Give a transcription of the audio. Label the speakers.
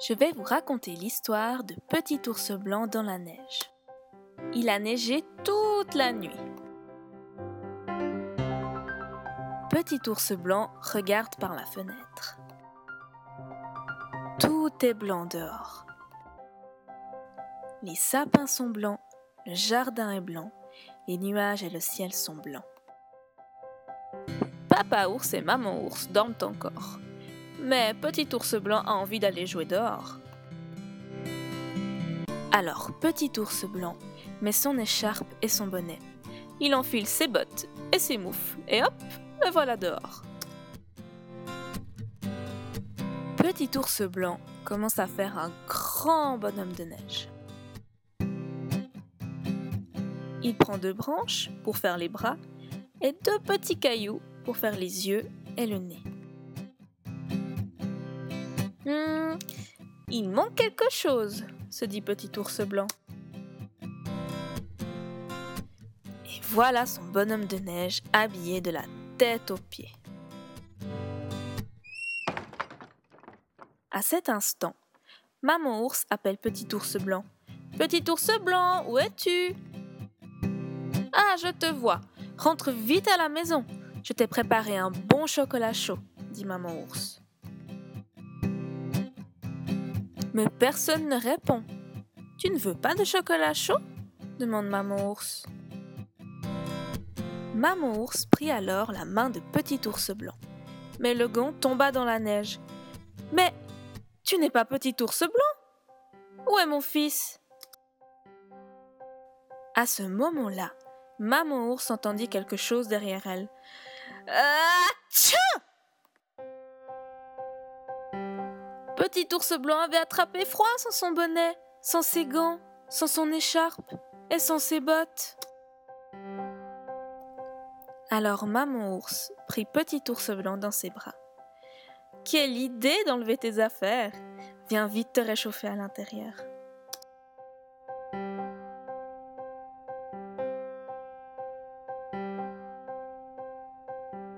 Speaker 1: Je vais vous raconter l'histoire de Petit ours blanc dans la neige. Il a neigé toute la nuit. Petit ours blanc regarde par la fenêtre. Tout est blanc dehors. Les sapins sont blancs, le jardin est blanc, les nuages et le ciel sont blancs. Papa ours et maman ours dorment encore. Mais Petit ours blanc a envie d'aller jouer dehors. Alors Petit ours blanc met son écharpe et son bonnet. Il enfile ses bottes et ses moufles et hop, le voilà dehors. Petit ours blanc commence à faire un grand bonhomme de neige. Il prend deux branches pour faire les bras et deux petits cailloux pour faire les yeux et le nez. Hmm, il manque quelque chose, se dit Petit ours blanc. Et voilà son bonhomme de neige habillé de la tête aux pieds. À cet instant, Maman ours appelle Petit ours blanc. Petit ours blanc, où es-tu? Ah, je te vois. Rentre vite à la maison. Je t'ai préparé un bon chocolat chaud, dit Maman ours. Mais personne ne répond. Tu ne veux pas de chocolat chaud? demande Maman ours. Maman ours prit alors la main de Petit ours blanc. Mais le gant tomba dans la neige. Mais tu n'es pas Petit ours blanc? Où est mon fils? À ce moment-là, Maman ours entendit quelque chose derrière elle. Ah, Petit ours blanc avait attrapé froid sans son bonnet, sans ses gants, sans son écharpe et sans ses bottes. Alors maman ours prit petit ours blanc dans ses bras. Quelle idée d'enlever tes affaires Viens vite te réchauffer à l'intérieur.